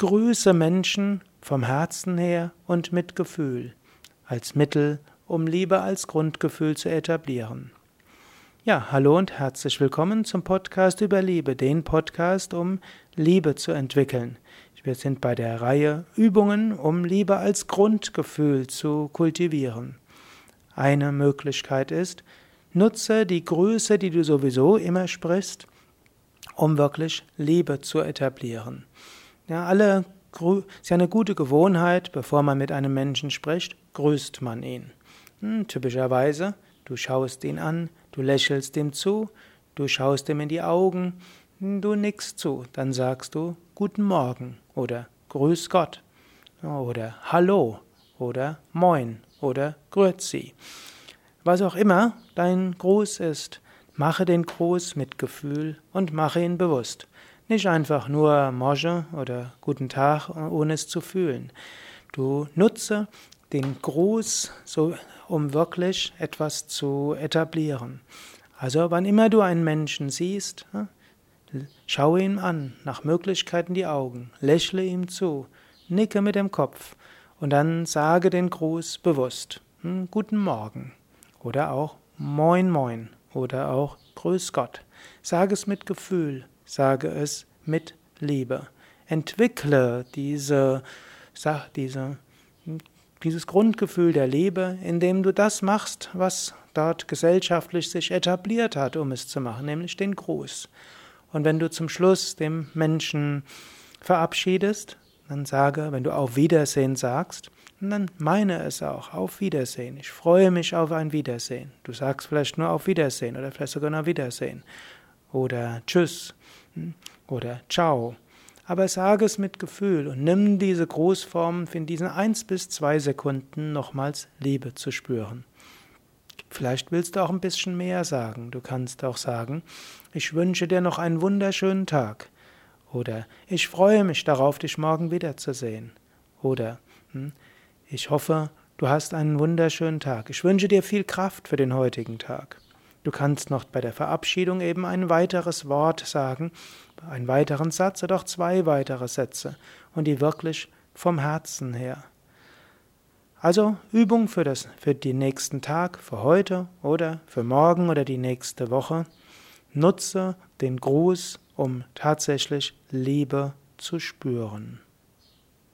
grüße Menschen vom Herzen her und mit Gefühl, als Mittel, um Liebe als Grundgefühl zu etablieren. Ja, hallo und herzlich willkommen zum Podcast über Liebe, den Podcast, um Liebe zu entwickeln. Wir sind bei der Reihe Übungen, um Liebe als Grundgefühl zu kultivieren. Eine Möglichkeit ist, nutze die Grüße, die du sowieso immer sprichst, um wirklich Liebe zu etablieren. Ja, alle ist ja eine gute Gewohnheit, bevor man mit einem Menschen spricht, grüßt man ihn. Hm, typischerweise, du schaust ihn an, du lächelst ihm zu, du schaust ihm in die Augen, hm, du nickst zu, dann sagst du Guten Morgen oder Grüß Gott oder Hallo oder Moin oder Grüezi. Was auch immer dein Gruß ist, mache den Gruß mit Gefühl und mache ihn bewusst. Nicht einfach nur Morge oder Guten Tag, ohne es zu fühlen. Du nutze den Gruß, so, um wirklich etwas zu etablieren. Also wann immer du einen Menschen siehst, schaue ihn an, nach Möglichkeiten die Augen, lächle ihm zu, nicke mit dem Kopf und dann sage den Gruß bewusst. Hm, guten Morgen oder auch Moin Moin oder auch Grüß Gott. Sage es mit Gefühl, sage es mit Liebe. Entwickle diese, diese, dieses Grundgefühl der Liebe, indem du das machst, was dort gesellschaftlich sich etabliert hat, um es zu machen, nämlich den Gruß. Und wenn du zum Schluss dem Menschen verabschiedest, dann sage, wenn du auf Wiedersehen sagst, dann meine es auch, auf Wiedersehen. Ich freue mich auf ein Wiedersehen. Du sagst vielleicht nur auf Wiedersehen oder vielleicht sogar nur Wiedersehen. Oder Tschüss oder Ciao. Aber sage es mit Gefühl und nimm diese Großform in diesen eins bis zwei Sekunden nochmals Liebe zu spüren. Vielleicht willst du auch ein bisschen mehr sagen. Du kannst auch sagen, ich wünsche dir noch einen wunderschönen Tag. Oder ich freue mich darauf, dich morgen wiederzusehen. Oder hm, ich hoffe, du hast einen wunderschönen Tag. Ich wünsche dir viel Kraft für den heutigen Tag. Du kannst noch bei der Verabschiedung eben ein weiteres Wort sagen, einen weiteren Satz oder auch zwei weitere Sätze und die wirklich vom Herzen her. Also Übung für, das, für den nächsten Tag, für heute oder für morgen oder die nächste Woche. Nutze den Gruß, um tatsächlich Liebe zu spüren.